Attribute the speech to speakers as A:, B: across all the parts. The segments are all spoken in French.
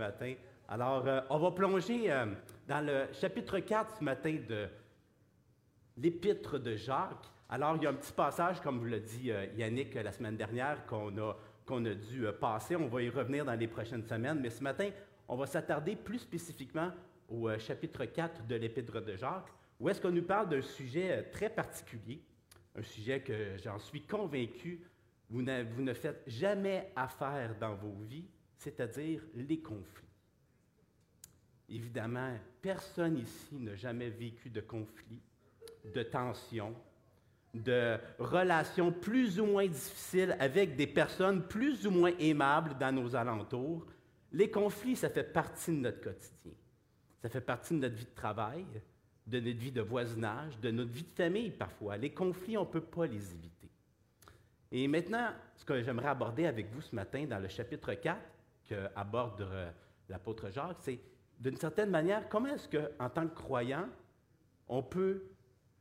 A: matin. Alors, euh, on va plonger euh, dans le chapitre 4 ce matin de l'épître de Jacques. Alors, il y a un petit passage, comme vous l'a dit euh, Yannick la semaine dernière, qu'on a, qu'on a dû passer. On va y revenir dans les prochaines semaines. Mais ce matin, on va s'attarder plus spécifiquement au chapitre 4 de l'épître de Jacques, où est-ce qu'on nous parle d'un sujet très particulier, un sujet que j'en suis convaincu, vous, vous ne faites jamais affaire dans vos vies, c'est-à-dire les conflits. Évidemment, personne ici n'a jamais vécu de conflit, de tension, de relations plus ou moins difficiles avec des personnes plus ou moins aimables dans nos alentours. Les conflits, ça fait partie de notre quotidien. Ça fait partie de notre vie de travail, de notre vie de voisinage, de notre vie de famille parfois. Les conflits, on ne peut pas les éviter. Et maintenant, ce que j'aimerais aborder avec vous ce matin dans le chapitre 4, qu'aborde euh, l'apôtre Jacques, c'est d'une certaine manière, comment est-ce qu'en tant que croyant, on peut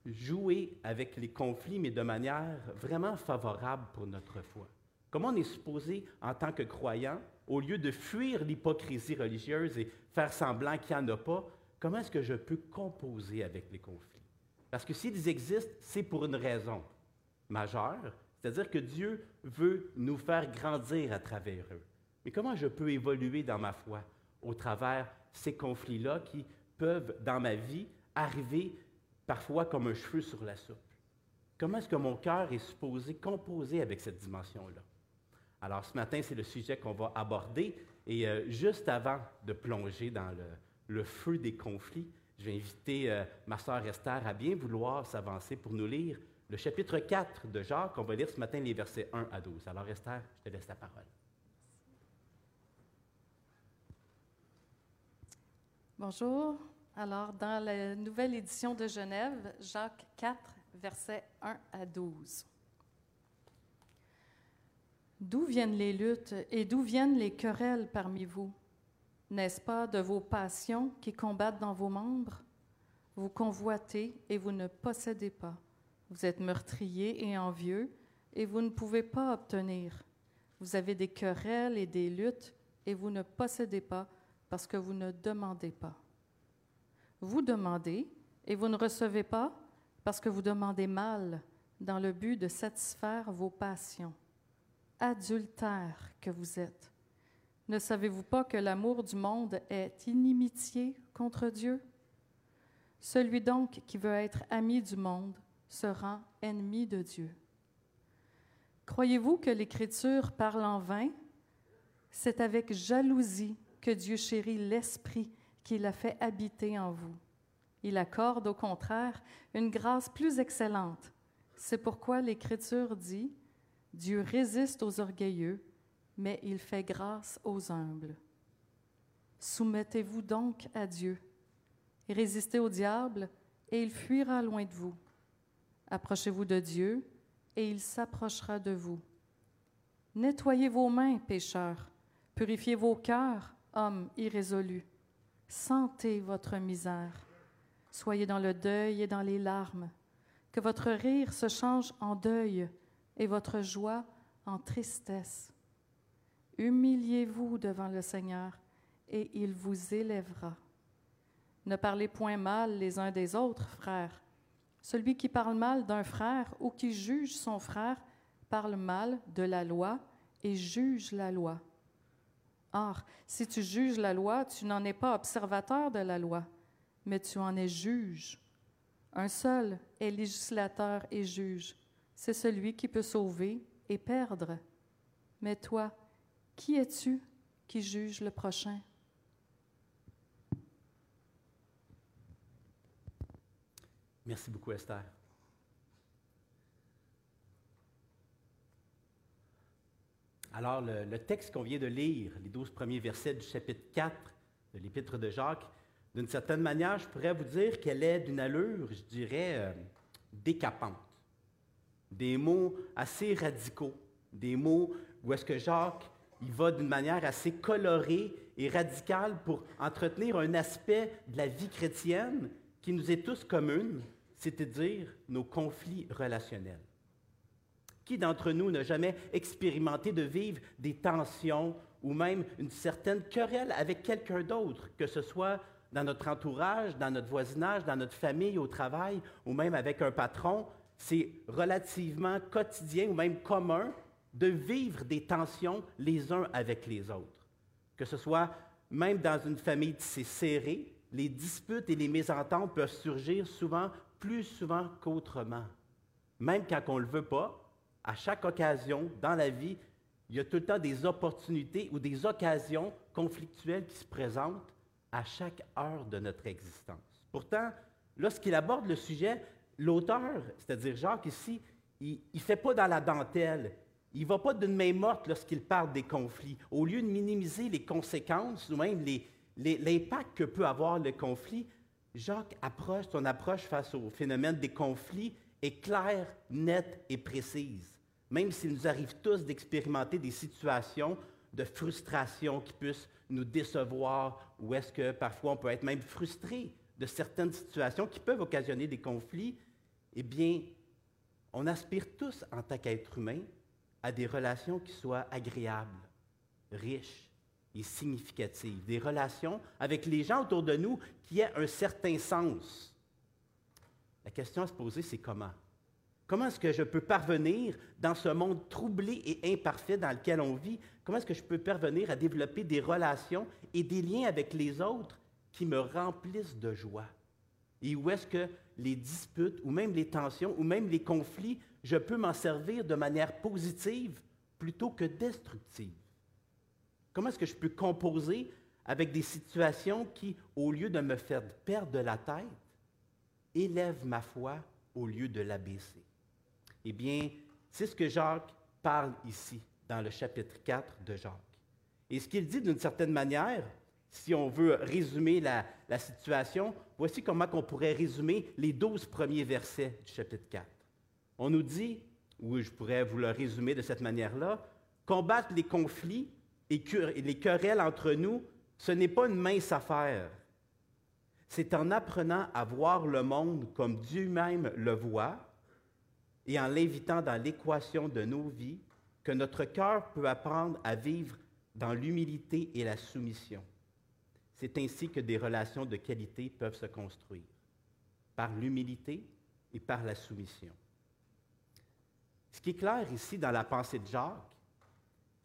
A: jouer avec les conflits, mais de manière vraiment favorable pour notre foi? Comment on est supposé, en tant que croyant, au lieu de fuir l'hypocrisie religieuse et faire semblant qu'il n'y en a pas, comment est-ce que je peux composer avec les conflits? Parce que s'ils existent, c'est pour une raison majeure, c'est-à-dire que Dieu veut nous faire grandir à travers eux. Mais comment je peux évoluer dans ma foi au travers ces conflits-là qui peuvent, dans ma vie, arriver parfois comme un cheveu sur la soupe? Comment est-ce que mon cœur est supposé composer avec cette dimension-là? Alors, ce matin, c'est le sujet qu'on va aborder. Et euh, juste avant de plonger dans le, feu des conflits, je vais inviter euh, ma sœur Esther à bien vouloir s'avancer pour nous lire le chapitre 4 de Jacques. On va lire ce matin les versets 1 à 12. Alors, Esther, je te laisse la parole.
B: Bonjour. Alors, dans la nouvelle édition de Genève, Jacques 4, versets 1 à 12. D'où viennent les luttes et d'où viennent les querelles parmi vous? N'est-ce pas de vos passions qui combattent dans vos membres? Vous convoitez et vous ne possédez pas. Vous êtes meurtrier et envieux et vous ne pouvez pas obtenir. Vous avez des querelles et des luttes et vous ne possédez pas parce que vous ne demandez pas. Vous demandez et vous ne recevez pas parce que vous demandez mal dans le but de satisfaire vos passions. Adultère que vous êtes. Ne savez-vous pas que l'amour du monde est inimitié contre Dieu? Celui donc qui veut être ami du monde se rend ennemi de Dieu. Croyez-vous que l'Écriture parle en vain? C'est avec jalousie Dieu chérit l'Esprit qu'il a fait habiter en vous. Il accorde au contraire une grâce plus excellente. C'est pourquoi l'Écriture dit, Dieu résiste aux orgueilleux, mais il fait grâce aux humbles. Soumettez-vous donc à Dieu. Résistez au diable, et il fuira loin de vous. Approchez-vous de Dieu, et il s'approchera de vous. Nettoyez vos mains, pécheurs. Purifiez vos cœurs, Homme irrésolu, sentez votre misère. Soyez dans le deuil et dans les larmes. Que votre rire se change en deuil et votre joie en tristesse. Humiliez-vous devant le Seigneur et il vous élèvera. Ne parlez point mal les uns des autres, frères. Celui qui parle mal d'un frère ou qui juge son frère parle mal de la loi et juge la loi. Or, si tu juges la loi, tu n'en es pas observateur de la loi, mais tu en es juge. Un seul est législateur et juge. C'est celui qui peut sauver et perdre. Mais toi, qui es-tu qui juge le prochain?
A: Merci beaucoup, Esther. Alors, le, texte qu'on vient de lire, les douze premiers versets du chapitre 4 de l'Épître de Jacques, d'une certaine manière, je pourrais vous dire qu'elle est d'une allure, je dirais, euh, décapante. Des mots assez radicaux, des mots où est-ce que Jacques, il va d'une manière assez colorée et radicale pour entretenir un aspect de la vie chrétienne qui nous est tous commune, c'est-à-dire nos conflits relationnels. Qui d'entre nous n'a jamais expérimenté de vivre des tensions ou même une certaine querelle avec quelqu'un d'autre, que ce soit dans notre entourage, dans notre voisinage, dans notre famille, au travail, ou même avec un patron, c'est relativement quotidien ou même commun de vivre des tensions les uns avec les autres. Que ce soit même dans une famille tissée serrée, les disputes et les mésententes peuvent surgir souvent, plus souvent qu'autrement. Même quand on ne le veut pas, à chaque occasion dans la vie, il y a tout le temps des opportunités ou des occasions conflictuelles qui se présentent à chaque heure de notre existence. Pourtant, lorsqu'il aborde le sujet, l'auteur, c'est-à-dire Jacques ici, il ne fait pas dans la dentelle. Il ne va pas d'une main morte lorsqu'il parle des conflits. Au lieu de minimiser les conséquences ou même l'impact que peut avoir le conflit, Jacques approche, son approche face au phénomène des conflits est claire, nette et précise. Même s'il nous arrive tous d'expérimenter des situations de frustration qui puissent nous décevoir ou est-ce que parfois on peut être même frustré de certaines situations qui peuvent occasionner des conflits, eh bien, on aspire tous en tant qu'être humain à des relations qui soient agréables, riches et significatives, des relations avec les gens autour de nous qui aient un certain sens. La question à se poser, c'est comment? Comment est-ce que je peux parvenir dans ce monde troublé et imparfait dans lequel on vit? Comment est-ce que je peux parvenir à développer des relations et des liens avec les autres qui me remplissent de joie? Et où est-ce que les disputes ou même les tensions ou même les conflits, je peux m'en servir de manière positive plutôt que destructive? Comment est-ce que je peux composer avec des situations qui, au lieu de me faire perdre la tête, élèvent ma foi au lieu de l'abaisser? Eh bien, c'est ce que Jacques parle ici, dans le chapitre 4 de Jacques. Et ce qu'il dit d'une certaine manière, si on veut résumer la, situation, voici comment on pourrait résumer les douze premiers versets du chapitre 4. On nous dit, ou je pourrais vous le résumer de cette manière-là, combattre les conflits et les querelles entre nous, ce n'est pas une mince affaire. C'est en apprenant à voir le monde comme Dieu même le voit et en l'invitant dans l'équation de nos vies que notre cœur peut apprendre à vivre dans l'humilité et la soumission. C'est ainsi que des relations de qualité peuvent se construire, par l'humilité et par la soumission. Ce qui est clair ici dans la pensée de Jacques,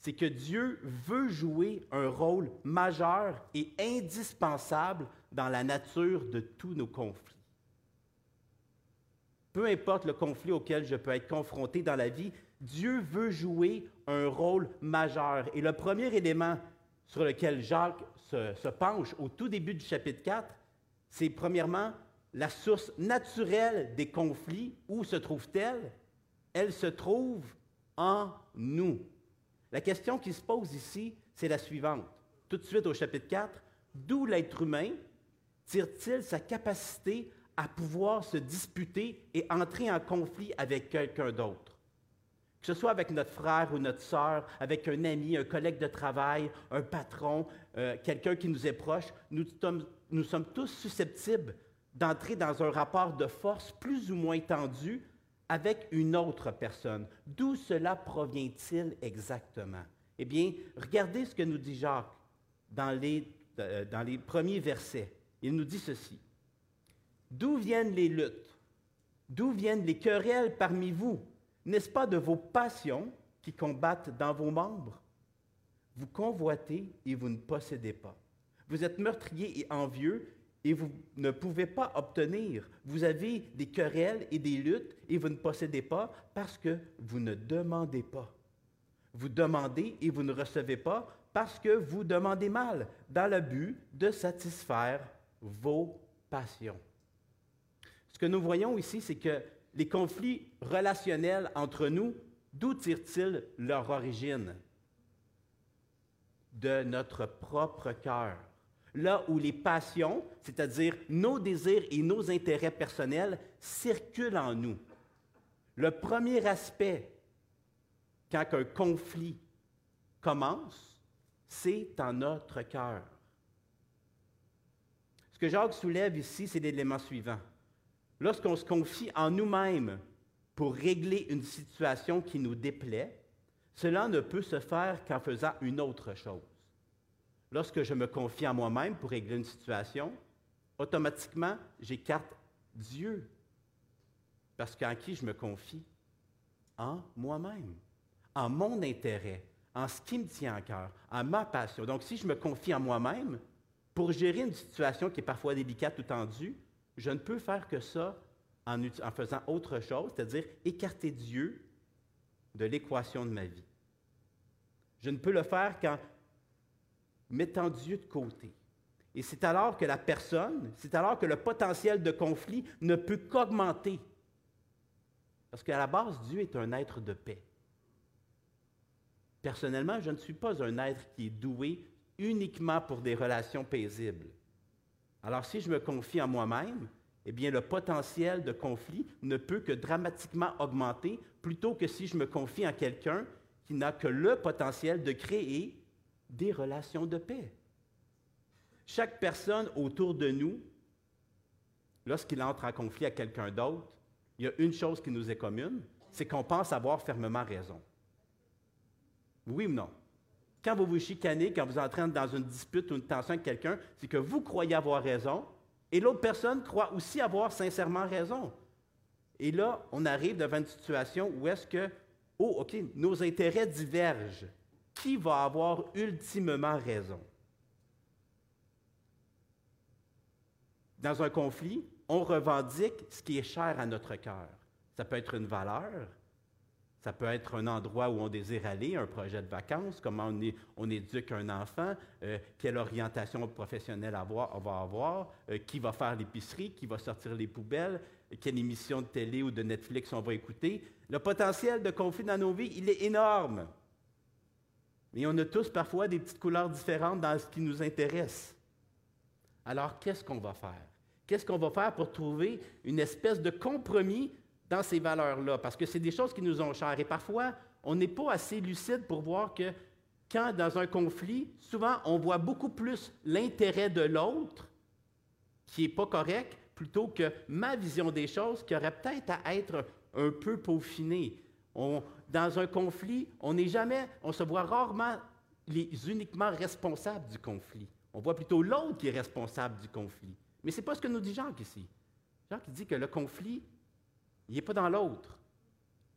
A: c'est que Dieu veut jouer un rôle majeur et indispensable dans la nature de tous nos conflits. Peu importe le conflit auquel je peux être confronté dans la vie, Dieu veut jouer un rôle majeur. Et le premier élément sur lequel Jacques se, penche au tout début du chapitre 4, c'est premièrement la source naturelle des conflits. Où se trouve-t-elle? Elle se trouve en nous. La question qui se pose ici, c'est la suivante. Tout de suite au chapitre 4, d'où l'être humain tire-t-il sa capacité à pouvoir se disputer et entrer en conflit avec quelqu'un d'autre? que ce soit avec notre frère ou notre sœur, avec un ami, un collègue de travail, un patron, euh, quelqu'un qui nous est proche, nous sommes, nous sommes tous susceptibles d'entrer dans un rapport de force plus ou moins tendu avec une autre personne. D'où cela provient-il exactement? Eh bien, regardez ce que nous dit Jacques dans les, euh, dans les premiers versets. Il nous dit ceci. D'où viennent les luttes? D'où viennent les querelles parmi vous? N'est-ce pas de vos passions qui combattent dans vos membres? Vous convoitez et vous ne possédez pas. Vous êtes meurtrier et envieux et vous ne pouvez pas obtenir. Vous avez des querelles et des luttes et vous ne possédez pas parce que vous ne demandez pas. Vous demandez et vous ne recevez pas parce que vous demandez mal, dans le but de satisfaire vos passions. Ce que nous voyons ici, c'est que les conflits relationnels entre nous, d'où tirent-ils leur origine? De notre propre cœur. Là où les passions, c'est-à-dire nos désirs et nos intérêts personnels, circulent en nous. Le premier aspect, quand un conflit commence, c'est en notre cœur. Ce que Jacques soulève ici, c'est l'élément suivant lorsqu'on se confie en nous-mêmes pour régler une situation qui nous déplaît, cela ne peut se faire qu'en faisant une autre chose. Lorsque je me confie en moi-même pour régler une situation, automatiquement, j'écarte Dieu. Parce qu'en qui je me confie? En moi-même, en mon intérêt, en ce qui me tient à cœur, en ma passion. Donc, si je me confie en moi-même, pour gérer une situation qui est parfois délicate ou tendue, je ne peux faire que ça en, en faisant autre chose, c'est-à-dire écarter Dieu de l'équation de ma vie. Je ne peux le faire qu'en mettant Dieu de côté. Et c'est alors que la personne, c'est alors que le potentiel de conflit ne peut qu'augmenter. Parce qu'à la base, Dieu est un être de paix. Personnellement, je ne suis pas un être qui est doué uniquement pour des relations paisibles. Alors si je me confie en moi-même, eh bien le potentiel de conflit ne peut que dramatiquement augmenter plutôt que si je me confie en quelqu'un qui n'a que le potentiel de créer des relations de paix. Chaque personne autour de nous, lorsqu'il entre en conflit avec quelqu'un d'autre, il y a une chose qui nous est commune, c'est qu'on pense avoir fermement raison. Oui ou non? Quand vous vous chicanez, quand vous entrez dans une dispute ou une tension avec quelqu'un, c'est que vous croyez avoir raison et l'autre personne croit aussi avoir sincèrement raison. Et là, on arrive devant une situation où est-ce que, oh, OK, nos intérêts divergent. Qui va avoir ultimement raison? Dans un conflit, on revendique ce qui est cher à notre cœur. Ça peut être une valeur, ça peut être un endroit où on désire aller, un projet de vacances, comment on, éduque un enfant, euh, quelle orientation professionnelle avoir, on va avoir, euh, qui va faire l'épicerie, qui va sortir les poubelles, quelle émission de télé ou de Netflix on va écouter. Le potentiel de conflit dans nos vies, il est énorme. Mais on a tous parfois des petites couleurs différentes dans ce qui nous intéresse. Alors, qu'est-ce qu'on va faire? Qu'est-ce qu'on va faire pour trouver une espèce de compromis dans ces valeurs-là, parce que c'est des choses qui nous ont chères. Et parfois, on n'est pas assez lucide pour voir que quand dans un conflit, souvent, on voit beaucoup plus l'intérêt de l'autre, qui n'est pas correct, plutôt que ma vision des choses, qui aurait peut-être à être un peu peaufinée. Dans un conflit, on n'est jamais, on se voit rarement les uniquement responsables du conflit. On voit plutôt l'autre qui est responsable du conflit. Mais ce n'est pas ce que nous dit Jacques ici. Jacques dit que le conflit, il n'est pas dans l'autre.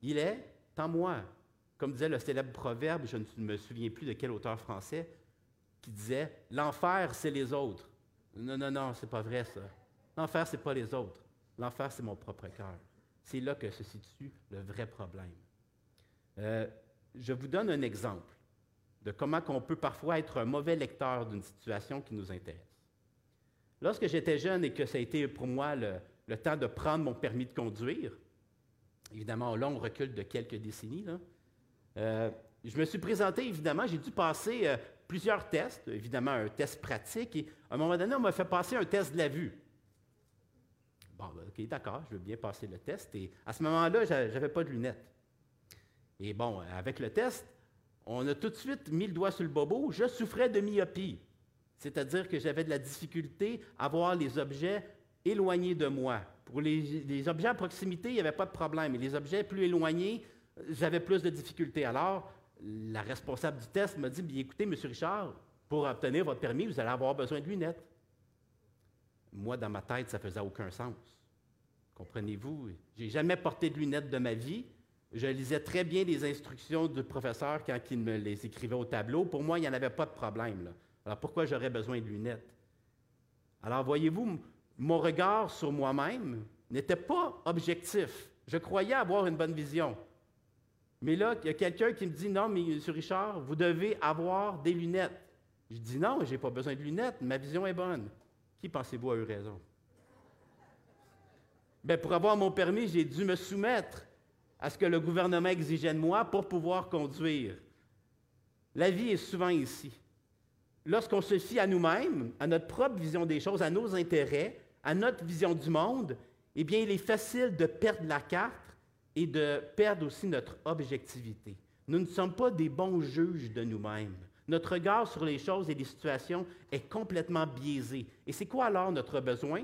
A: Il est en moi. Comme disait le célèbre proverbe, je ne me souviens plus de quel auteur français, qui disait L'enfer, c'est les autres. Non, non, non, c'est pas vrai ça. L'enfer, c'est pas les autres. L'enfer, c'est mon propre cœur. C'est là que se situe le vrai problème. Euh, je vous donne un exemple de comment on peut parfois être un mauvais lecteur d'une situation qui nous intéresse. Lorsque j'étais jeune et que ça a été pour moi le, temps de prendre mon permis de conduire. Évidemment, là, on recule de quelques décennies. Euh, je me suis présenté, évidemment, j'ai dû passer euh, plusieurs tests, évidemment un test pratique, et à un moment donné, on m'a fait passer un test de la vue. Bon, ben, OK, d'accord, je veux bien passer le test. Et à ce moment-là, je n'avais pas de lunettes. Et bon, avec le test, on a tout de suite mis le doigt sur le bobo. Je souffrais de myopie. C'est-à-dire que j'avais de la difficulté à voir les objets éloignés de moi. Pour les, objets à proximité, il n'y avait pas de problème. Mais les objets plus éloignés, j'avais plus de difficultés. Alors, la responsable du test m'a dit Bien, écoutez, M. Richard, pour obtenir votre permis, vous allez avoir besoin de lunettes. Moi, dans ma tête, ça faisait aucun sens. Comprenez-vous? J'ai jamais porté de lunettes de ma vie. Je lisais très bien les instructions du professeur quand il me les écrivait au tableau. Pour moi, il n'y en avait pas de problème. Alors pourquoi j'aurais besoin de lunettes? Alors voyez-vous, mon regard sur moi-même n'était pas objectif. Je croyais avoir une bonne vision. Mais là, il y a quelqu'un qui me dit Non, mais M. Richard, vous devez avoir des lunettes. Je dis Non, je n'ai pas besoin de lunettes, ma vision est bonne. Qui pensez-vous a eu raison? Bien, pour avoir mon permis, j'ai dû me soumettre à ce que le gouvernement exigeait de moi pour pouvoir conduire. La vie est souvent ici. Lorsqu'on se fie à nous-mêmes, à notre propre vision des choses, à nos intérêts, à notre vision du monde, eh bien, il est facile de perdre la carte et de perdre aussi notre objectivité. Nous ne sommes pas des bons juges de nous-mêmes. Notre regard sur les choses et les situations est complètement biaisé. Et c'est quoi alors notre besoin?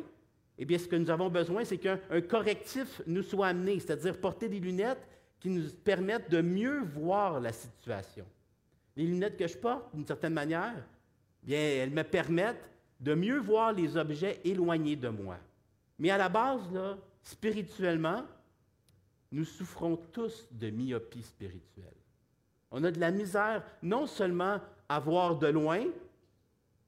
A: Eh bien, ce que nous avons besoin, c'est qu'un correctif nous soit amené, c'est-à-dire porter des lunettes qui nous permettent de mieux voir la situation. Les lunettes que je porte, d'une certaine manière, bien, elles me permettent de mieux voir les objets éloignés de moi. Mais à la base, là, spirituellement, nous souffrons tous de myopie spirituelle. On a de la misère non seulement à voir de loin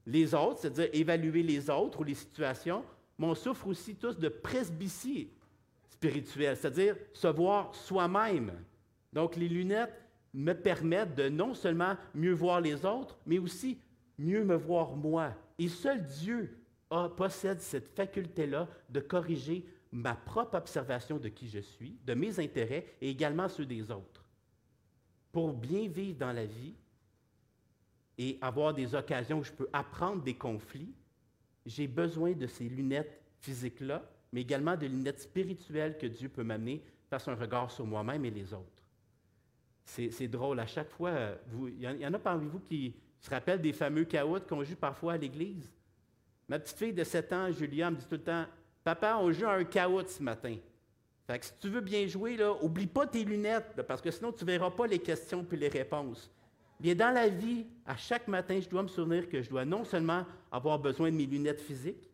A: les autres, c'est-à-dire évaluer les autres ou les situations, mais on souffre aussi tous de presbytie spirituelle, c'est-à-dire se voir soi-même. Donc les lunettes me permettent de non seulement mieux voir les autres, mais aussi mieux me voir moi. Et seul Dieu possède cette faculté-là de corriger ma propre observation de qui je suis, de mes intérêts et également ceux des autres. Pour bien vivre dans la vie et avoir des occasions où je peux apprendre des conflits, j'ai besoin de ces lunettes physiques-là, mais également de lunettes spirituelles que Dieu peut m'amener face à un regard sur moi-même et les autres. C'est drôle, à chaque fois, il y, en a parmi vous qui se rappellent des fameux caoutchoucs qu'on joue parfois à l'église. Ma petite fille de 7 ans, Julia, me dit tout le temps Papa, on joue à un caout ce matin. Fait que si tu veux bien jouer, là, oublie pas tes lunettes, parce que sinon tu ne verras pas les questions puis les réponses. Bien, dans la vie, à chaque matin, je dois me souvenir que je dois non seulement avoir besoin de mes lunettes physiques,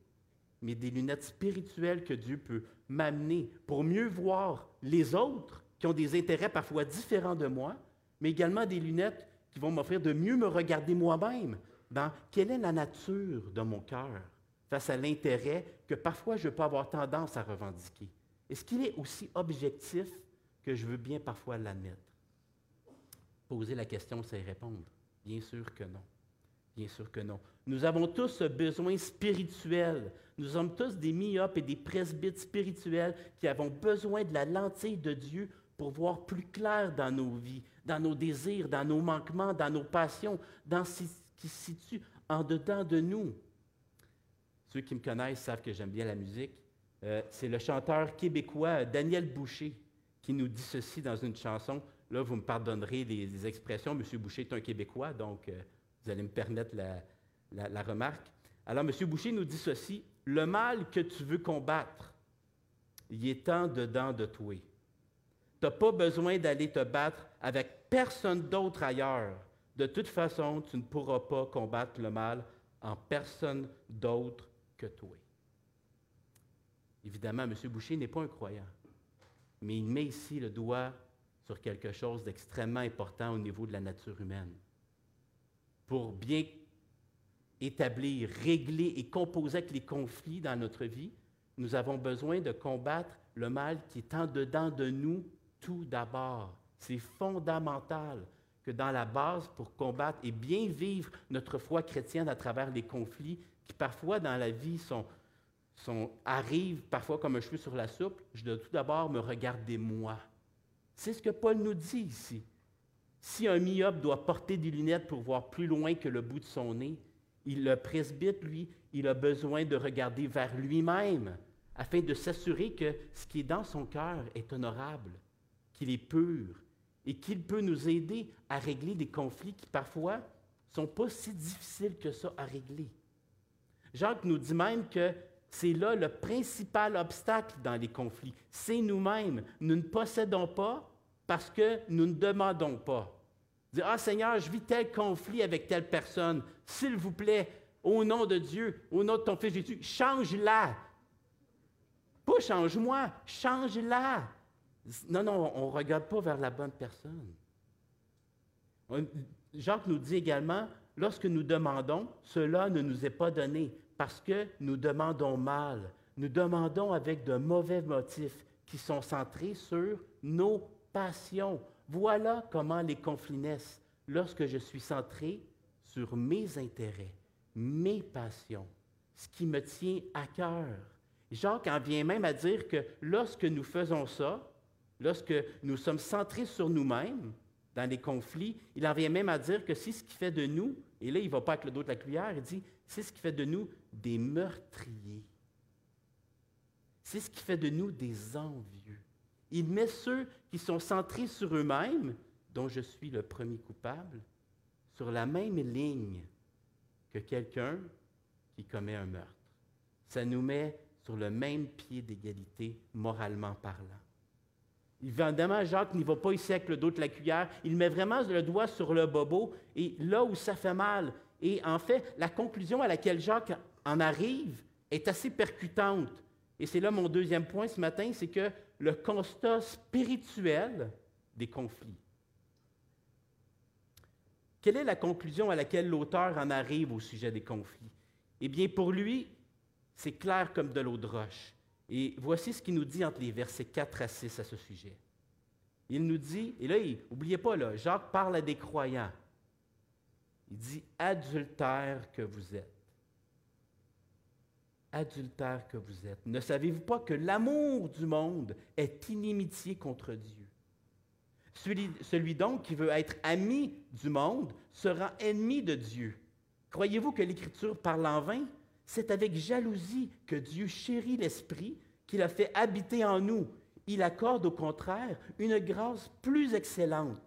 A: mais des lunettes spirituelles que Dieu peut m'amener pour mieux voir les autres qui ont des intérêts parfois différents de moi, mais également des lunettes qui vont m'offrir de mieux me regarder moi-même dans quelle est la nature de mon cœur face à l'intérêt que parfois je peux avoir tendance à revendiquer? Est-ce qu'il est aussi objectif que je veux bien parfois l'admettre? Poser la question, c'est répondre. Bien sûr que non. Bien sûr que non. Nous avons tous ce besoin spirituel. Nous sommes tous des myopes et des presbytes spirituels qui avons besoin de la lentille de Dieu pour voir plus clair dans nos vies, dans nos désirs, dans nos manquements, dans nos passions, dans ce qui se situe en dedans de nous. Ceux qui me connaissent savent que j'aime bien la musique. Euh, c'est le chanteur québécois Daniel Boucher qui nous dit ceci dans une chanson. Là, vous me pardonnerez les, expressions. M. Boucher est un Québécois, donc euh, vous allez me permettre la, remarque. Alors, M. Boucher nous dit ceci. Le mal que tu veux combattre, il est en dedans de toi. Tu n'as pas besoin d'aller te battre avec personne d'autre ailleurs. De toute façon, tu ne pourras pas combattre le mal en personne d'autre que toi. Évidemment, M. Boucher n'est pas un croyant, mais il met ici le doigt sur quelque chose d'extrêmement important au niveau de la nature humaine. Pour bien établir, régler et composer avec les conflits dans notre vie, nous avons besoin de combattre le mal qui est en dedans de nous tout d'abord. C'est fondamental que dans la base, pour combattre et bien vivre notre foi chrétienne à travers les conflits qui parfois dans la vie sont, arrivent parfois comme un cheveu sur la soupe, je dois tout d'abord me regarder moi. C'est ce que Paul nous dit ici. Si un myope doit porter des lunettes pour voir plus loin que le bout de son nez, il, le presbyte, lui, il a besoin de regarder vers lui-même afin de s'assurer que ce qui est dans son cœur est honorable, qu'il est pur et qu'il peut nous aider à régler des conflits qui parfois ne sont pas si difficiles que ça à régler. Jacques nous dit même que c'est là le principal obstacle dans les conflits. C'est nous-mêmes. Nous ne possédons pas parce que nous ne demandons pas. Dire, ah Seigneur, je vis tel conflit avec telle personne. S'il vous plaît, au nom de Dieu, au nom de ton Fils Jésus, change-la. Pas change-moi, change-la. Non, non, on ne regarde pas vers la bonne personne. Jacques nous dit également, lorsque nous demandons, cela ne nous est pas donné parce que nous demandons mal. Nous demandons avec de mauvais motifs qui sont centrés sur nos passions. Voilà comment les conflits naissent lorsque je suis centré sur mes intérêts, mes passions, ce qui me tient à cœur. Jacques en vient même à dire que lorsque nous faisons ça, lorsque nous sommes centrés sur nous-mêmes dans les conflits, il en vient même à dire que c'est ce qui fait de nous, et là il ne va pas avec le dos de la cuillère, il dit, c'est ce qui fait de nous des meurtriers. C'est ce qui fait de nous des envieux. Il met ceux qui sont centrés sur eux-mêmes, dont je suis le premier coupable, sur la même ligne que quelqu'un qui commet un meurtre. Ça nous met sur le même pied d'égalité, moralement parlant. Évidemment, Jacques n'y va pas ici avec le dos de la cuillère. Il met vraiment le doigt sur le bobo et là où ça fait mal, Et en fait, la conclusion à laquelle Jacques en arrive est assez percutante. Et c'est là mon deuxième point ce matin, c'est que le constat spirituel des conflits. Quelle est la conclusion à laquelle l'auteur en arrive au sujet des conflits? Eh bien, pour lui, c'est clair comme de l'eau de roche. Et voici ce qu'il nous dit entre les versets 4 à 6 à ce sujet. Il nous dit, et là, n'oubliez pas, Jacques parle à des croyants. Il dit adultère que vous êtes. Adultère que vous êtes. Ne savez-vous pas que l'amour du monde est inimitié contre Dieu? Celui, donc qui veut être ami du monde sera ennemi de Dieu. Croyez-vous que l'Écriture parle en vain? C'est avec jalousie que Dieu chérit l'Esprit qu'il a fait habiter en nous. Il accorde au contraire une grâce plus excellente.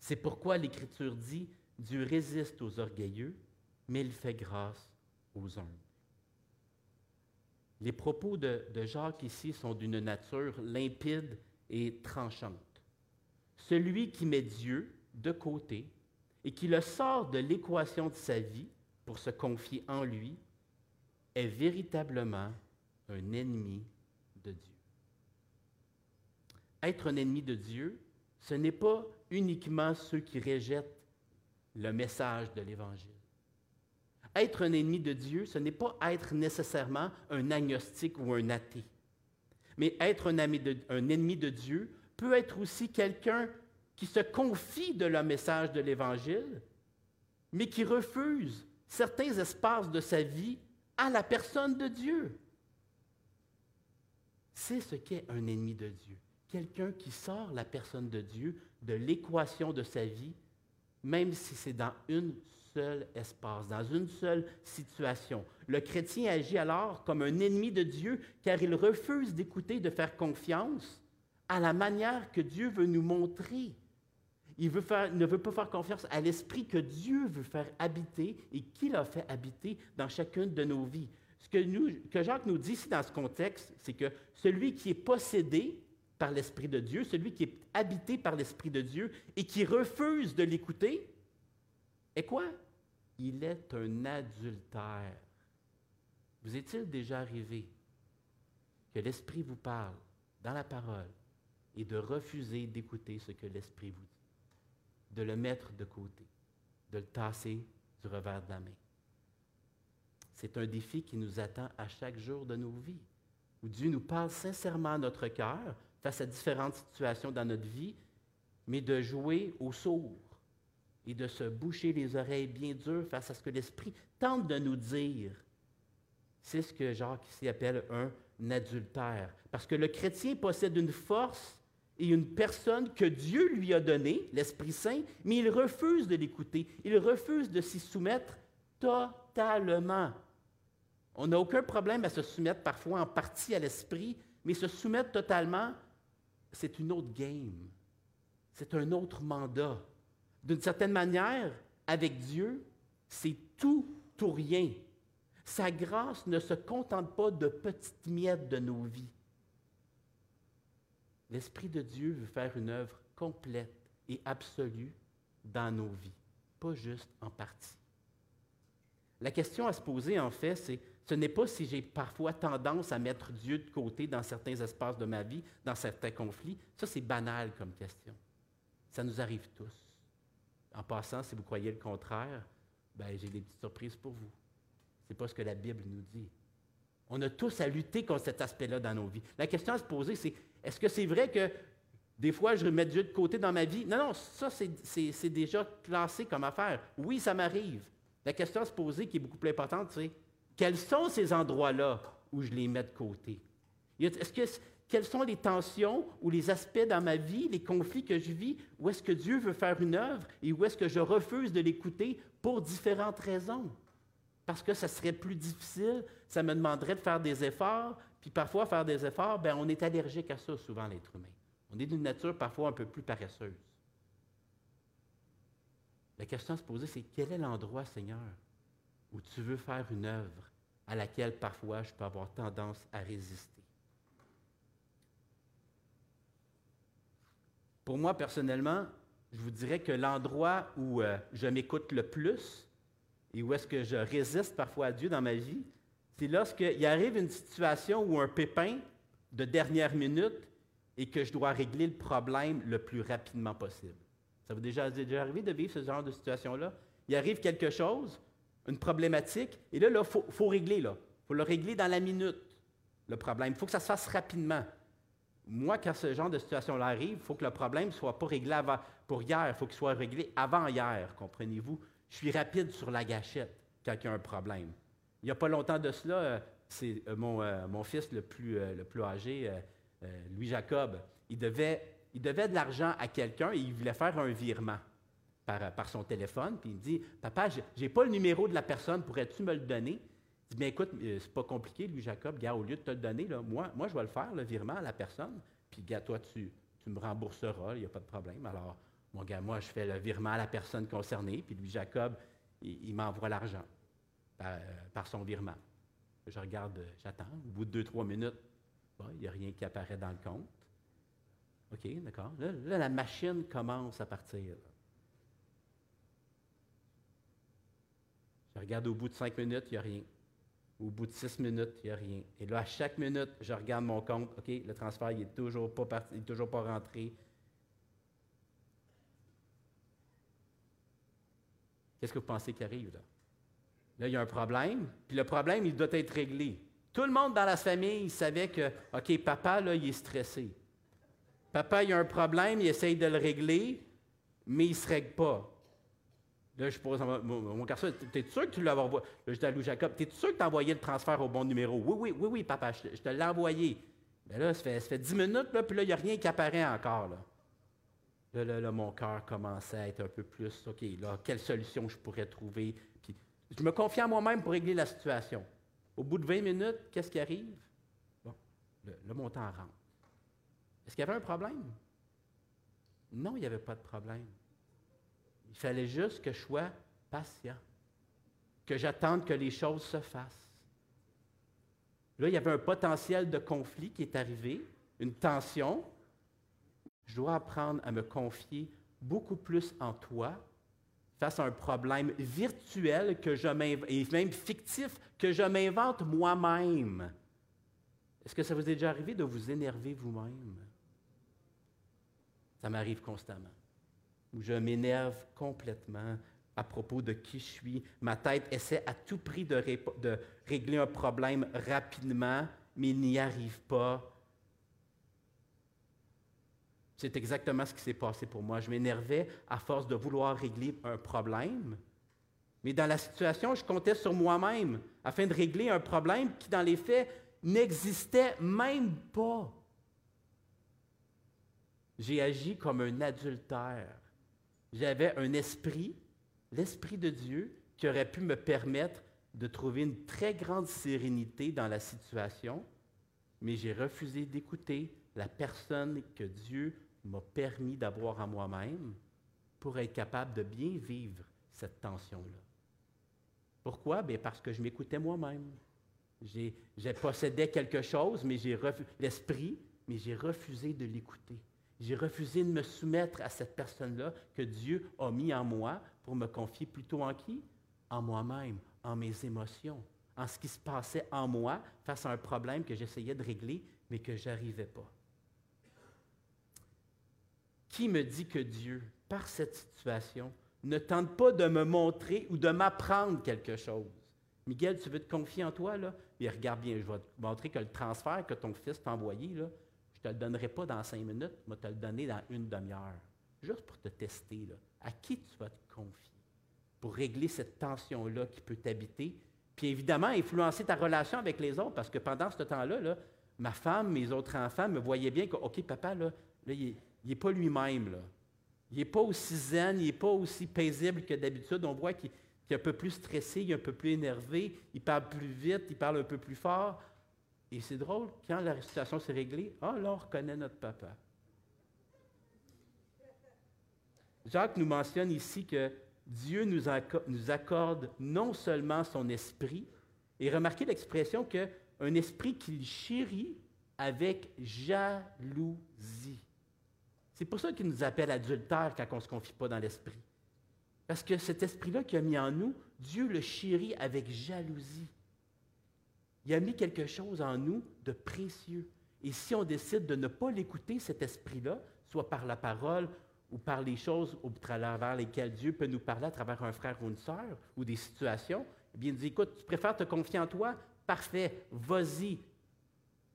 A: C'est pourquoi l'Écriture dit, Dieu résiste aux orgueilleux, mais il fait grâce aux humbles. Les propos de, Jacques ici sont d'une nature limpide et tranchante. Celui qui met Dieu de côté et qui le sort de l'équation de sa vie pour se confier en lui est véritablement un ennemi de Dieu. Être un ennemi de Dieu, ce n'est pas uniquement ceux qui rejettent le message de l'Évangile. Être un ennemi de Dieu, ce n'est pas être nécessairement un agnostique ou un athée. Mais être un, ennemi de Dieu peut être aussi quelqu'un qui se confie de le message de l'Évangile, mais qui refuse certains espaces de sa vie à la personne de Dieu. C'est ce qu'est un ennemi de Dieu. Quelqu'un qui sort la personne de Dieu de l'équation de sa vie, même si c'est dans une espace, dans une seule situation. Le chrétien agit alors comme un ennemi de Dieu car il refuse d'écouter, de faire confiance à la manière que Dieu veut nous montrer il ne veut pas faire confiance à l'esprit que Dieu veut faire habiter et qu'il a fait habiter dans chacune de nos vies. Ce que, que Jacques nous dit ici dans ce contexte, c'est que celui qui est possédé par l'Esprit de Dieu, celui qui est habité par l'Esprit de Dieu et qui refuse de l'écouter, est quoi? Il est un adultère. Vous est-il déjà arrivé que l'Esprit vous parle dans la parole et de refuser d'écouter ce que l'Esprit vous dit? de le mettre de côté, de le tasser du revers de la main? C'est un défi qui nous attend à chaque jour de nos vies, où Dieu nous parle sincèrement à notre cœur face à différentes situations dans notre vie, mais de jouer au sourd et de se boucher les oreilles bien dures face à ce que l'Esprit tente de nous dire. C'est ce que Jacques ici appelle un adultère. Parce que le chrétien possède une force et une personne que Dieu lui a donnée, l'Esprit Saint, mais il refuse de l'écouter. Il refuse de s'y soumettre totalement. On n'a aucun problème à se soumettre parfois en partie à l'Esprit, mais se soumettre totalement, c'est une autre game. C'est un autre mandat. D'une certaine manière, avec Dieu, c'est tout ou rien. Sa grâce ne se contente pas de petites miettes de nos vies. L'Esprit de Dieu veut faire une œuvre complète et absolue dans nos vies, pas juste en partie. La question à se poser, en fait, c'est ce n'est pas si j'ai parfois tendance à mettre Dieu de côté dans certains espaces de ma vie, dans certains conflits. Ça, c'est banal comme question. Ça nous arrive tous. En passant, si vous croyez le contraire, ben, j'ai des petites surprises pour vous. Ce n'est pas ce que la Bible nous dit. On a tous à lutter contre cet aspect-là dans nos vies. La question à se poser, c'est est-ce que c'est vrai que des fois, je remets Dieu de côté dans ma vie? Non, non, ça, c'est déjà classé comme affaire. Oui, ça m'arrive. La question à se poser, qui est beaucoup plus importante, c'est quels sont ces endroits-là où je les mets de côté? Est-ce que, quelles sont les tensions ou les aspects dans ma vie, les conflits que je vis, où est-ce que Dieu veut faire une œuvre et où est-ce que je refuse de l'écouter pour différentes raisons? Parce que ça serait plus difficile, ça me demanderait de faire des efforts, puis parfois, faire des efforts, ben, on est allergique à ça souvent, l'être humain. On est d'une nature parfois un peu plus paresseuse. La question à se poser, c'est quel est l'endroit, Seigneur, où tu veux faire une œuvre à laquelle parfois je peux avoir tendance à résister? Pour moi, personnellement, je vous dirais que l'endroit où euh, je m'écoute le plus, et où est-ce que je résiste parfois à Dieu dans ma vie, c'est lorsqu'il arrive une situation ou un pépin de dernière minute et que je dois régler le problème le plus rapidement possible. Ça vous est déjà, déjà arrivé de vivre ce genre de situation-là? Il arrive quelque chose, une problématique, et là, il faut, faut, régler. Il faut le régler dans la minute, le problème. Il faut que ça se fasse rapidement. Moi, quand ce genre de situation-là arrive, il faut que le problème ne soit pas réglé pour hier, il faut qu'il soit réglé avant hier, comprenez-vous? Je suis rapide sur la gâchette quand il y a un problème. Il n'y a pas longtemps de cela, euh, c'est euh, mon, euh, mon, fils le plus, âgé, Louis Jacob, il devait, il devait de l'argent à quelqu'un et il voulait faire un virement par, par son téléphone. Puis il me dit Papa, je n'ai pas le numéro de la personne, pourrais-tu me le donner Dis Bien écoute, c'est pas compliqué, Louis Jacob, gars, au lieu de te le donner, là, moi, moi, je vais le faire, le virement à la personne. Puis, gars, toi, tu, tu me rembourseras, il n'y a pas de problème. Alors, mon gars, moi, je fais le virement à la personne concernée, puis Louis Jacob, il, m'envoie l'argent par, son virement. Je regarde, j'attends. Au bout de deux, trois minutes, il n'y a rien qui apparaît dans le compte. OK, d'accord. Là, la machine commence à partir. Je regarde au bout de cinq minutes, il n'y a rien. Au bout de six minutes, il n'y a rien. Et là, à chaque minute, je regarde mon compte. OK, le transfert, il n'est toujours pas parti, toujours pas rentré. Qu'est-ce que vous pensez qui arrive là? Là, il y a un problème, puis le problème, il doit être réglé. Tout le monde dans la famille savait que, OK, papa, là, il est stressé. Papa, il a un problème, il essaye de le régler, mais il ne se règle pas. Là, je pose mon, mon garçon, t'es sûr que tu l'as envoyé? Là, je dis à Louis Jacob, t'es sûr que tu as envoyé le transfert au bon numéro? Oui, oui, oui, oui, papa, je, te l'ai envoyé. Mais là, ça fait, ça fait 10 minutes, là, puis là, il n'y a rien qui apparaît encore. Là. Là, là, mon cœur commençait à être un peu plus, OK, là, quelle solution je pourrais trouver? Puis, je me confie en moi-même pour régler la situation. Au bout de 20 minutes, qu'est-ce qui arrive? Bon, le, montant rentre. Est-ce qu'il y avait un problème? Non, il n'y avait pas de problème. Il fallait juste que je sois patient, que j'attende que les choses se fassent. Là, il y avait un potentiel de conflit qui est arrivé, une tension, je dois apprendre à me confier beaucoup plus en toi face à un problème virtuel que je et même fictif que je m'invente moi-même. Est-ce que ça vous est déjà arrivé de vous énerver vous-même? Ça m'arrive constamment. Où je m'énerve complètement à propos de qui je suis. Ma tête essaie à tout prix de, régler un problème rapidement, mais n'y arrive pas c'est exactement ce qui s'est passé pour moi. Je m'énervais à force de vouloir régler un problème. Mais dans la situation, je comptais sur moi-même afin de régler un problème qui, dans les faits, n'existait même pas. J'ai agi comme un adultère. J'avais un esprit, l'esprit de Dieu, qui aurait pu me permettre de trouver une très grande sérénité dans la situation, mais j'ai refusé d'écouter la personne que Dieu m'a permis d'avoir en moi-même pour être capable de bien vivre cette tension-là. Pourquoi? Bien parce que je m'écoutais moi-même. J'ai, possédé quelque chose, mais j'ai l'esprit, mais j'ai refusé de l'écouter. J'ai refusé de me soumettre à cette personne-là que Dieu a mis en moi pour me confier plutôt en qui? En moi-même, en mes émotions, en ce qui se passait en moi face à un problème que j'essayais de régler, mais que je n'arrivais pas. Qui me dit que Dieu, par cette situation, ne tente pas de me montrer ou de m'apprendre quelque chose? Miguel, tu veux te confier en toi, là? Bien, regarde bien, je vais te montrer que le transfert que ton fils t'a envoyé, là, te le donnerai pas dans cinq minutes, je vais te le donner dans une demi-heure. Juste pour te tester. À qui tu vas te confier? Pour régler cette tension-là qui peut t'habiter, puis évidemment influencer ta relation avec les autres, parce que pendant ce temps-là, là, ma femme, mes autres enfants me voyaient bien que, OK, papa, là, là il, est, il n'est pas lui-même. Il n'est pas aussi zen, il n'est pas aussi paisible que d'habitude. On voit qu'il est un peu plus stressé, il est un peu plus énervé, il parle plus vite, il parle un peu plus fort. Et c'est drôle, quand la situation s'est réglée, ah là, on reconnaît notre papa. Jacques nous mentionne ici que Dieu nous accorde non seulement son esprit, et remarquez l'expression qu'un esprit qu'il chérit avec jalousie. C'est pour ça qu'il nous appelle adultères quand on ne se confie pas dans l'esprit. Parce que cet esprit-là qu'il a mis en nous, Dieu le chérit avec jalousie. Il a mis quelque chose en nous de précieux. Et si on décide de ne pas l'écouter, cet esprit-là, soit par la parole ou par les choses au travers lesquelles Dieu peut nous parler à travers un frère ou une sœur ou des situations, eh bien, dit, écoute, tu préfères te confier en toi? Parfait, vas-y,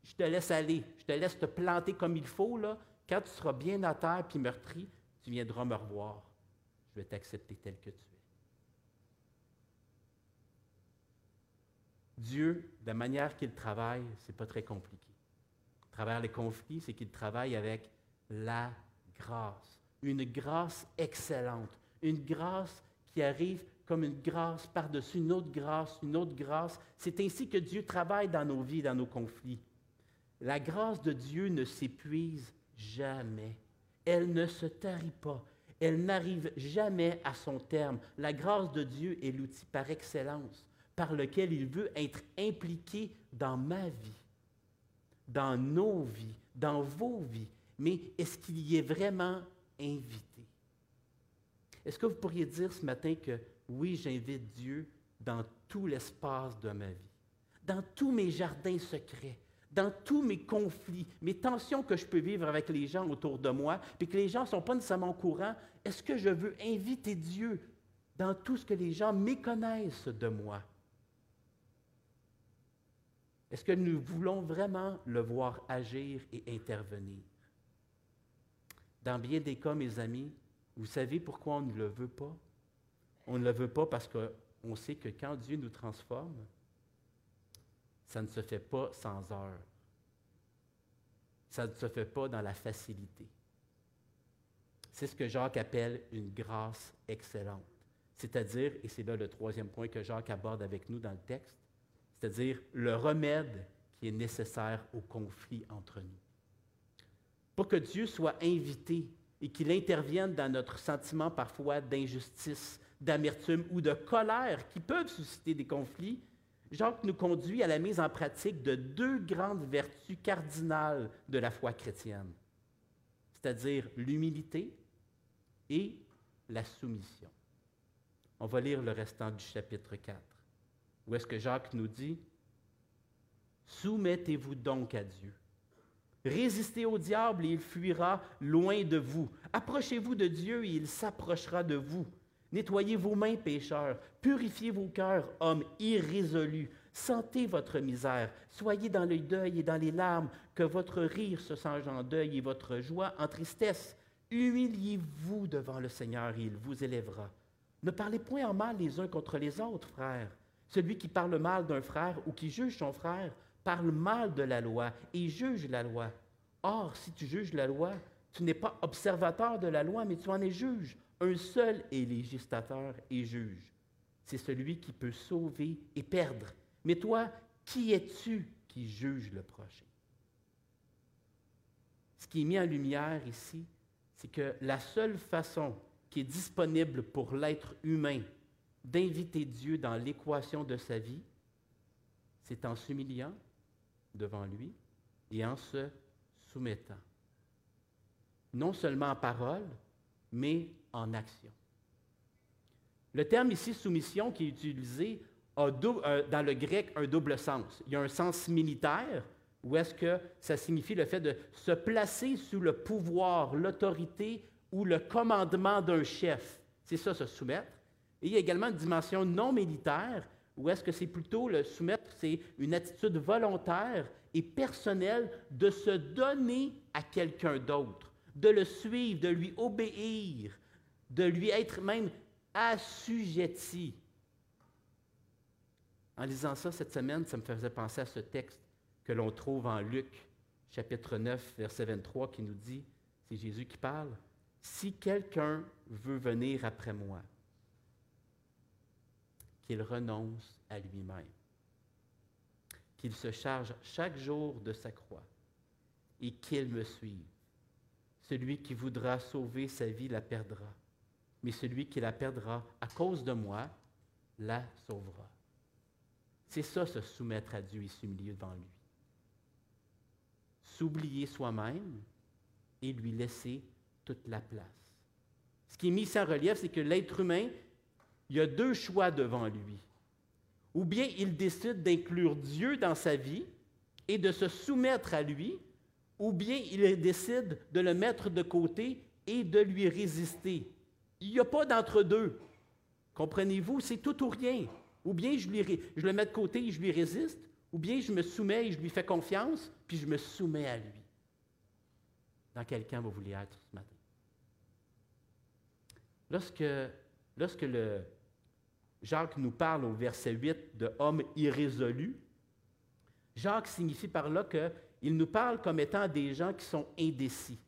A: je te laisse aller, je te laisse te planter comme il faut, là. Quand tu seras bien à terre puis meurtri, tu viendras me revoir. Je vais t'accepter tel que tu es. Dieu, de la manière qu'il travaille, ce n'est pas très compliqué. À travers les conflits, c'est qu'il travaille avec la grâce. Une grâce excellente. Une grâce qui arrive comme une grâce par-dessus une autre grâce, une autre grâce. C'est ainsi que Dieu travaille dans nos vies, dans nos conflits. La grâce de Dieu ne s'épuise jamais. Elle ne se tarit pas. Elle n'arrive jamais à son terme. La grâce de Dieu est l'outil par excellence par lequel il veut être impliqué dans ma vie, dans nos vies, dans vos vies. Mais est-ce qu'il y est vraiment invité? Est-ce que vous pourriez dire ce matin que oui, j'invite Dieu dans tout l'espace de ma vie, dans tous mes jardins secrets, dans tous mes conflits, mes tensions que je peux vivre avec les gens autour de moi, puis que les gens ne sont pas nécessairement au courant, est-ce que je veux inviter Dieu dans tout ce que les gens méconnaissent de moi? Est-ce que nous voulons vraiment le voir agir et intervenir? Dans bien des cas, mes amis, vous savez pourquoi on ne le veut pas? On ne le veut pas parce qu'on sait que quand Dieu nous transforme, ça ne se fait pas sans heure. Ça ne se fait pas dans la facilité. C'est ce que Jacques appelle une grâce excellente. C'est-à-dire, et c'est là le troisième point que Jacques aborde avec nous dans le texte, c'est-à-dire le remède qui est nécessaire au conflit entre nous. Pour que Dieu soit invité et qu'il intervienne dans notre sentiment parfois d'injustice, d'amertume ou de colère qui peuvent susciter des conflits, Jacques nous conduit à la mise en pratique de deux grandes vertus cardinales de la foi chrétienne, c'est-à-dire l'humilité et la soumission. On va lire le restant du chapitre 4. Où est-ce que Jacques nous dit, Soumettez-vous donc à Dieu. Résistez au diable et il fuira loin de vous. Approchez-vous de Dieu et il s'approchera de vous. Nettoyez vos mains, pécheurs. Purifiez vos cœurs, hommes irrésolus. Sentez votre misère. Soyez dans le deuil et dans les larmes, que votre rire se change en deuil et votre joie en tristesse. Humiliez-vous devant le Seigneur et il vous élèvera. Ne parlez point en mal les uns contre les autres, frères. Celui qui parle mal d'un frère ou qui juge son frère parle mal de la loi et juge la loi. Or, si tu juges la loi, tu n'es pas observateur de la loi, mais tu en es juge. Un seul est législateur et juge. C'est celui qui peut sauver et perdre. Mais toi, qui es-tu qui juge le prochain? Ce qui est mis en lumière ici, c'est que la seule façon qui est disponible pour l'être humain d'inviter Dieu dans l'équation de sa vie, c'est en s'humiliant devant lui et en se soumettant. Non seulement en parole, mais en action. Le terme ici, soumission, qui est utilisé, a euh, dans le grec un double sens. Il y a un sens militaire, où est-ce que ça signifie le fait de se placer sous le pouvoir, l'autorité ou le commandement d'un chef. C'est ça, se soumettre. Et il y a également une dimension non militaire, où est-ce que c'est plutôt le soumettre, c'est une attitude volontaire et personnelle de se donner à quelqu'un d'autre, de le suivre, de lui obéir, de lui être même assujetti. En lisant ça cette semaine, ça me faisait penser à ce texte que l'on trouve en Luc, chapitre 9, verset 23, qui nous dit, c'est Jésus qui parle, Si quelqu'un veut venir après moi, qu'il renonce à lui-même, qu'il se charge chaque jour de sa croix et qu'il me suive. Celui qui voudra sauver sa vie la perdra, mais celui qui la perdra à cause de moi la sauvera. C'est ça, se soumettre à Dieu et s'humilier devant lui. S'oublier soi-même et lui laisser toute la place. Ce qui est mis en relief, c'est que l'être humain, il a deux choix devant lui. Ou bien il décide d'inclure Dieu dans sa vie et de se soumettre à lui, ou bien il décide de le mettre de côté et de lui résister. Il n'y a pas d'entre-deux. Comprenez-vous? C'est tout ou rien. Ou bien je, je le mets de côté et je lui résiste, ou bien je me soumets et je lui fais confiance, puis je me soumets à lui. Dans quel vous voulez être ce matin? Lorsque, lorsque le, Jacques nous parle au verset 8 de homme irrésolu, Jacques signifie par là qu'il nous parle comme étant des gens qui sont indécis,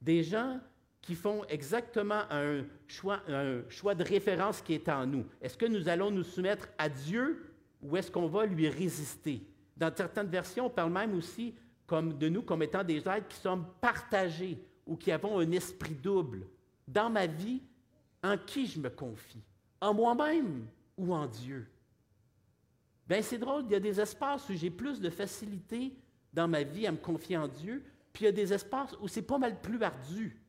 A: des gens qui font exactement un choix, de référence qui est en nous. Est-ce que nous allons nous soumettre à Dieu ou est-ce qu'on va lui résister? Dans certaines versions, on parle même aussi comme de nous comme étant des êtres qui sommes partagés ou qui avons un esprit double. Dans ma vie, en qui je me confie? En moi-même ou en Dieu? Bien, c'est drôle, il y a des espaces où j'ai plus de facilité dans ma vie à me confier en Dieu, puis il y a des espaces où c'est pas mal plus ardu.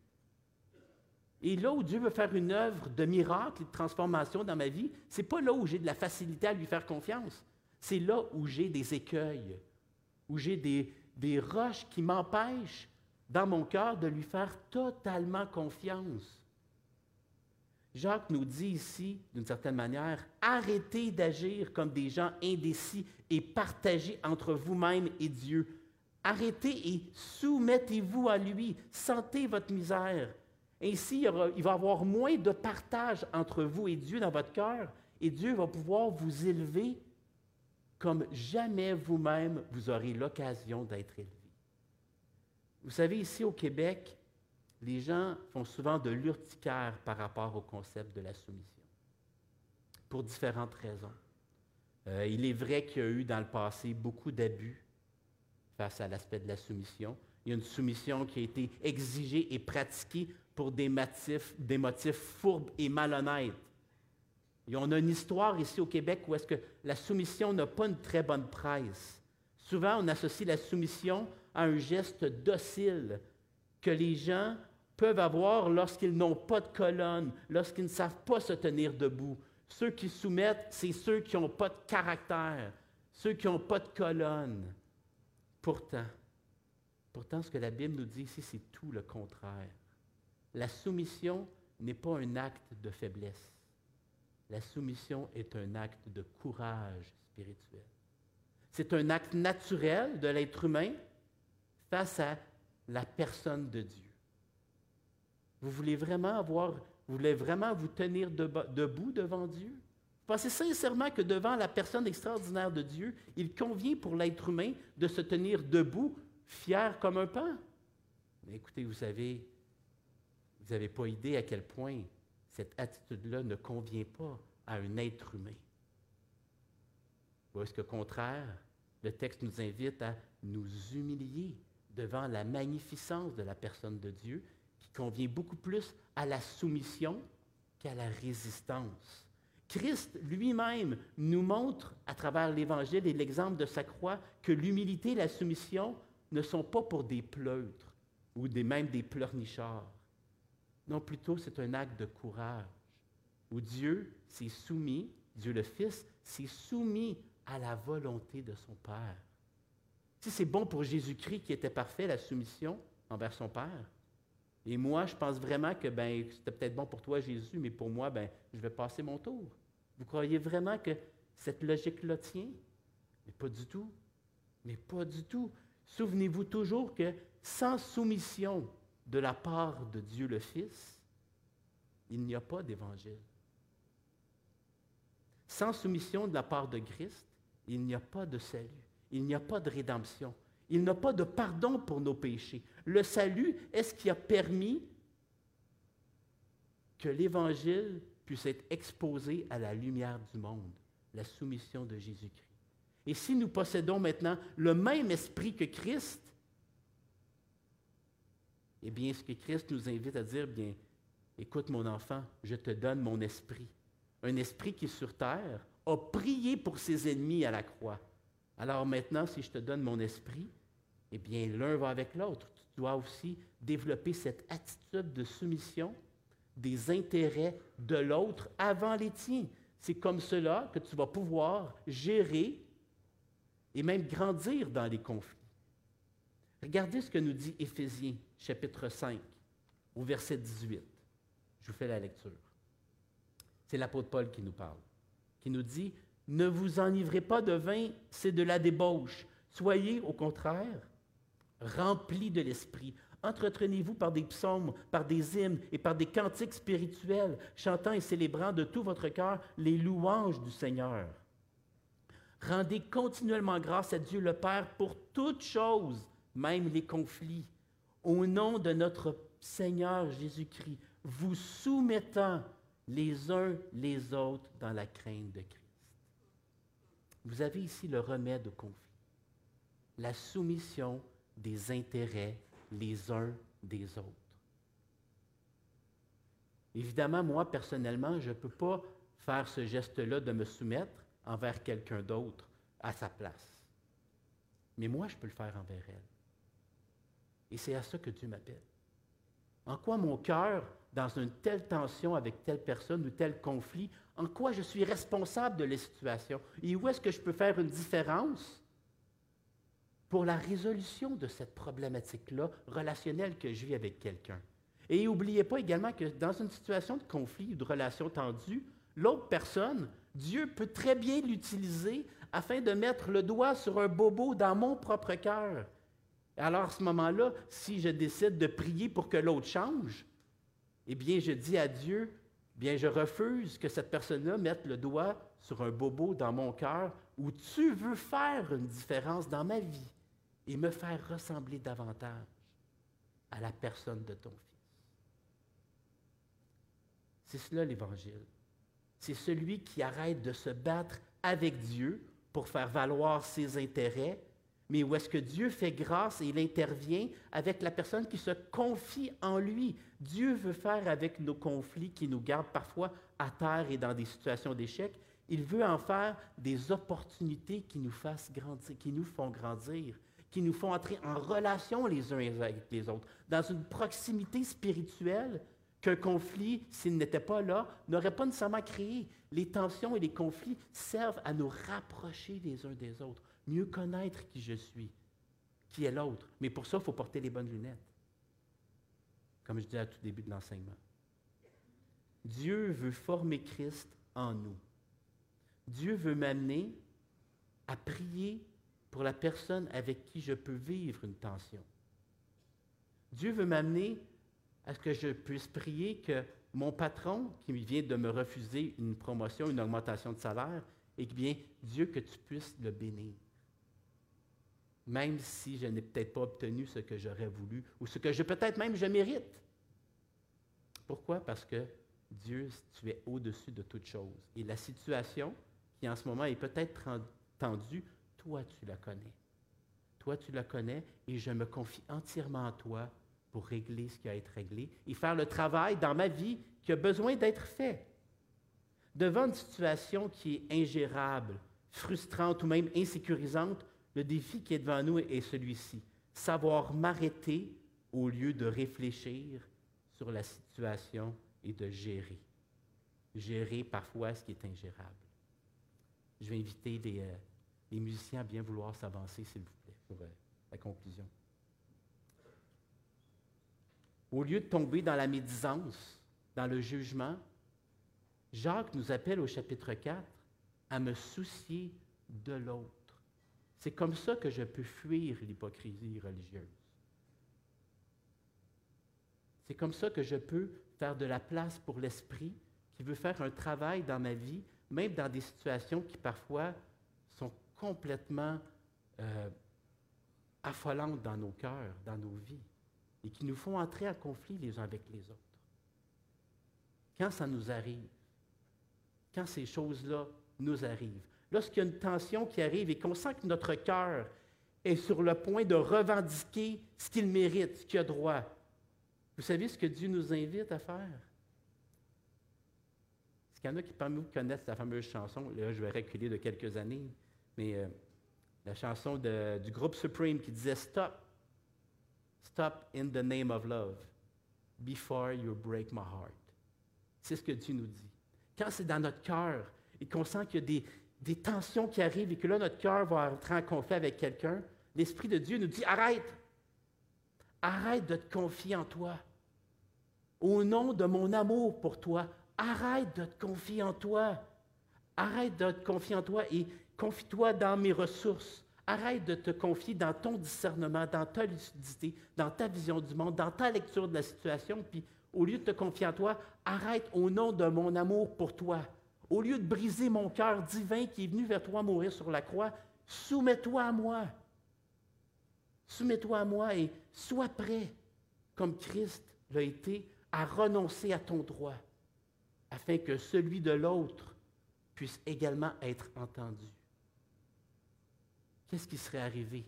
A: Et là où Dieu veut faire une œuvre de miracle et de transformation dans ma vie, c'est pas là où j'ai de la facilité à lui faire confiance. C'est là où j'ai des écueils, où j'ai des, des roches qui m'empêchent dans mon cœur de lui faire totalement confiance. Jacques nous dit ici, d'une certaine manière, arrêtez d'agir comme des gens indécis et partagez entre vous-même et Dieu. Arrêtez et soumettez-vous à lui. Sentez votre misère. Ainsi, il, va y avoir moins de partage entre vous et Dieu dans votre cœur, et Dieu va pouvoir vous élever comme jamais vous-même vous aurez l'occasion d'être élevé. Vous savez, ici au Québec, les gens font souvent de l'urticaire par rapport au concept de la soumission, pour différentes raisons. Euh, il est vrai qu'il y a eu dans le passé beaucoup d'abus face à l'aspect de la soumission. Il y a une soumission qui a été exigée et pratiquée pour des motifs, fourbes et malhonnêtes. Et on a une histoire ici au Québec où est-ce que la soumission n'a pas une très bonne presse. Souvent, on associe la soumission à un geste docile que les gens peuvent avoir lorsqu'ils n'ont pas de colonne, lorsqu'ils ne savent pas se tenir debout. Ceux qui soumettent, c'est ceux qui n'ont pas de caractère, ceux qui n'ont pas de colonne. Pourtant, pourtant, ce que la Bible nous dit ici, c'est tout le contraire. La soumission n'est pas un acte de faiblesse. La soumission est un acte de courage spirituel. C'est un acte naturel de l'être humain face à la personne de Dieu. Vous voulez vraiment avoir, vous voulez vraiment vous tenir debout devant Dieu? Vous pensez sincèrement que devant la personne extraordinaire de Dieu, il convient pour l'être humain de se tenir debout, fier comme un pain? Mais écoutez, vous savez, vous n'avez pas idée à quel point cette attitude-là ne convient pas à un être humain. Ou est-ce qu'au contraire, le texte nous invite à nous humilier devant la magnificence de la personne de Dieu, qui convient beaucoup plus à la soumission qu'à la résistance. Christ lui-même nous montre à travers l'Évangile et l'exemple de sa croix que l'humilité et la soumission ne sont pas pour des pleutres ou même des pleurnichards. Non, plutôt c'est un acte de courage où Dieu s'est soumis, Dieu le Fils s'est soumis à la volonté de son Père. Si c'est bon pour Jésus-Christ qui était parfait, la soumission envers son Père, et moi, je pense vraiment que ben, c'était peut-être bon pour toi, Jésus, mais pour moi, ben, je vais passer mon tour. Vous croyez vraiment que cette logique-là tient? Mais pas du tout. Mais pas du tout. Souvenez-vous toujours que sans soumission, de la part de Dieu le Fils, il n'y a pas d'évangile. Sans soumission de la part de Christ, il n'y a pas de salut, il n'y a pas de rédemption, il n'y a pas de pardon pour nos péchés. Le salut est ce qui a permis que l'Évangile puisse être exposé à la lumière du monde, la soumission de Jésus-Christ. Et si nous possédons maintenant le même esprit que Christ, eh bien, ce que Christ nous invite à dire, bien, écoute mon enfant, je te donne mon esprit. Un esprit qui, sur terre, a prié pour ses ennemis à la croix. Alors maintenant, si je te donne mon esprit, eh bien, l'un va avec l'autre. Tu dois aussi développer cette attitude de soumission, des intérêts de l'autre avant les tiens. C'est comme cela que tu vas pouvoir gérer et même grandir dans les conflits. Regardez ce que nous dit Éphésiens chapitre 5 au verset 18. Je vous fais la lecture. C'est l'apôtre Paul qui nous parle, qui nous dit, ne vous enivrez pas de vin, c'est de la débauche. Soyez au contraire remplis de l'Esprit. Entretenez-vous par des psaumes, par des hymnes et par des cantiques spirituels, chantant et célébrant de tout votre cœur les louanges du Seigneur. Rendez continuellement grâce à Dieu le Père pour toutes choses, même les conflits, au nom de notre Seigneur Jésus-Christ, vous soumettant les uns les autres dans la crainte de Christ. Vous avez ici le remède au conflit, la soumission des intérêts les uns des autres. Évidemment, moi, personnellement, je ne peux pas faire ce geste-là de me soumettre envers quelqu'un d'autre à sa place. Mais moi, je peux le faire envers elle. Et c'est à ça que Dieu m'appelle. En quoi mon cœur, dans une telle tension avec telle personne ou tel conflit, en quoi je suis responsable de la situation? Et où est-ce que je peux faire une différence pour la résolution de cette problématique-là relationnelle que je vis avec quelqu'un. Et n'oubliez pas également que dans une situation de conflit ou de relation tendue, l'autre personne, Dieu peut très bien l'utiliser afin de mettre le doigt sur un bobo dans mon propre cœur alors à ce moment-là, si je décide de prier pour que l'autre change, eh bien, je dis à Dieu, bien, je refuse que cette personne-là mette le doigt sur un bobo dans mon cœur où tu veux faire une différence dans ma vie et me faire ressembler davantage à la personne de ton Fils. C'est cela l'Évangile. C'est celui qui arrête de se battre avec Dieu pour faire valoir ses intérêts mais où est-ce que Dieu fait grâce et il intervient avec la personne qui se confie en lui? Dieu veut faire avec nos conflits qui nous gardent parfois à terre et dans des situations d'échec. Il veut en faire des opportunités qui nous font grandir, qui nous font entrer en relation les uns avec les autres, dans une proximité spirituelle qu'un conflit, s'il n'était pas là, n'aurait pas nécessairement créé. Les tensions et les conflits servent à nous rapprocher les uns des autres mieux connaître qui je suis, qui est l'autre. Mais pour ça, il faut porter les bonnes lunettes, comme je disais à tout début de l'enseignement. Dieu veut former Christ en nous. Dieu veut m'amener à prier pour la personne avec qui je peux vivre une tension. Dieu veut m'amener à ce que je puisse prier que mon patron, qui vient de me refuser une promotion, une augmentation de salaire, et que bien, Dieu, que tu puisses le bénir même si je n'ai peut-être pas obtenu ce que j'aurais voulu ou ce que je peut-être même je mérite. Pourquoi? Parce que Dieu, tu es au-dessus de toute chose. Et la situation qui en ce moment est peut-être tendue, toi tu la connais. Toi tu la connais et je me confie entièrement à toi pour régler ce qui a à être réglé et faire le travail dans ma vie qui a besoin d'être fait. Devant une situation qui est ingérable, frustrante ou même insécurisante, le défi qui est devant nous est celui-ci. Savoir m'arrêter au lieu de réfléchir sur la situation et de gérer. Gérer parfois ce qui est ingérable. Je vais inviter les, euh, musiciens à bien vouloir s'avancer, s'il vous plaît, pour euh, la conclusion. Au lieu de tomber dans la médisance, dans le jugement, Jacques nous appelle au chapitre 4 à me soucier de l'autre. C'est comme ça que je peux fuir l'hypocrisie religieuse. C'est comme ça que je peux faire de la place pour l'esprit qui veut faire un travail dans ma vie, même dans des situations qui parfois sont complètement euh, affolantes dans nos cœurs, dans nos vies, et qui nous font entrer en conflit les uns avec les autres. Quand ça nous arrive, quand ces choses-là nous arrivent, lorsqu'il y a une tension qui arrive et qu'on sent que notre cœur est sur le point de revendiquer ce qu'il mérite, ce qu'il a droit, vous savez ce que Dieu nous invite à faire? Est-ce qu'il y en a qui parmi vous connaissent la fameuse chanson? Là, je vais reculer de quelques années, mais euh, la chanson du groupe Supreme qui disait Stop, stop in the name of love, before you break my heart. C'est ce que Dieu nous dit. Quand c'est dans notre cœur et qu'on sent qu'il y a des, des tensions qui arrivent et que là, notre cœur va entrer en conflit avec quelqu'un, l'Esprit de Dieu nous dit, arrête, arrête de te confier en toi. Au nom de mon amour pour toi, arrête de te confier en toi. Arrête de te confier en toi et confie-toi dans mes ressources. Arrête de te confier dans ton discernement, dans ta lucidité, dans ta vision du monde, dans ta lecture de la situation. Puis, au lieu de te confier en toi, arrête au nom de mon amour pour toi. Au lieu de briser mon cœur divin qui est venu vers toi mourir sur la croix, soumets-toi à moi. Soumets-toi à moi et sois prêt, comme Christ l'a été, à renoncer à ton droit, afin que celui de l'autre puisse également être entendu. Qu'est-ce qui serait arrivé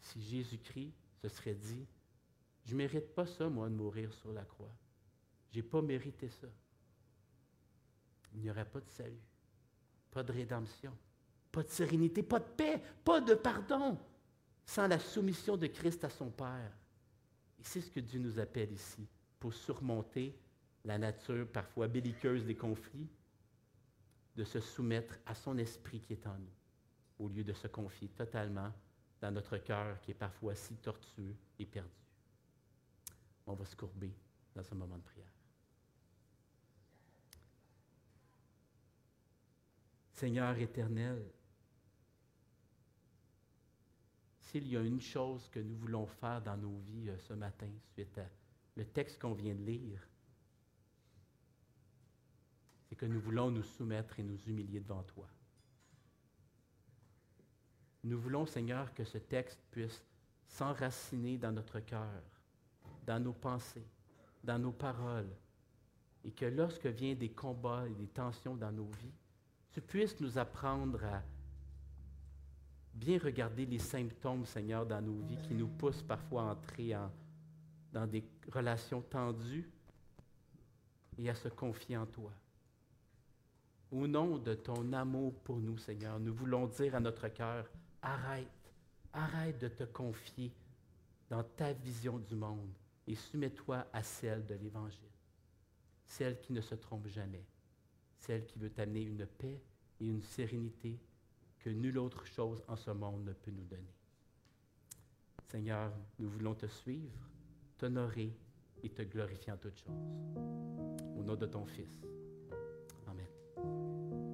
A: si Jésus-Christ se serait dit, je ne mérite pas ça, moi, de mourir sur la croix. Je n'ai pas mérité ça. Il n'y aurait pas de salut, pas de rédemption, pas de sérénité, pas de paix, pas de pardon, sans la soumission de Christ à son Père. Et c'est ce que Dieu nous appelle ici, pour surmonter la nature parfois belliqueuse des conflits, de se soumettre à son esprit qui est en nous au lieu de se confier totalement dans notre cœur qui est parfois si tortueux et perdu. On va se courber dans ce moment de prière. Seigneur éternel, s'il y a une chose que nous voulons faire dans nos vies euh, ce matin, suite à le texte qu'on vient de lire, c'est que nous voulons nous soumettre et nous humilier devant toi. Nous voulons, Seigneur, que ce texte puisse s'enraciner dans notre cœur, dans nos pensées, dans nos paroles, et que lorsque viennent des combats et des tensions dans nos vies, tu puisses nous apprendre à bien regarder les symptômes, Seigneur, dans nos vies qui nous poussent parfois à entrer dans des relations tendues et à se confier en toi. Au nom de ton amour pour nous, Seigneur, nous voulons dire à notre cœur, Arrête, arrête de te confier dans ta vision du monde et soumets-toi à celle de l'Évangile, celle qui ne se trompe jamais, celle qui veut t'amener une paix et une sérénité que nulle autre chose en ce monde ne peut nous donner. Seigneur, nous voulons te suivre, t'honorer et te glorifier en toutes choses. Au nom de ton Fils.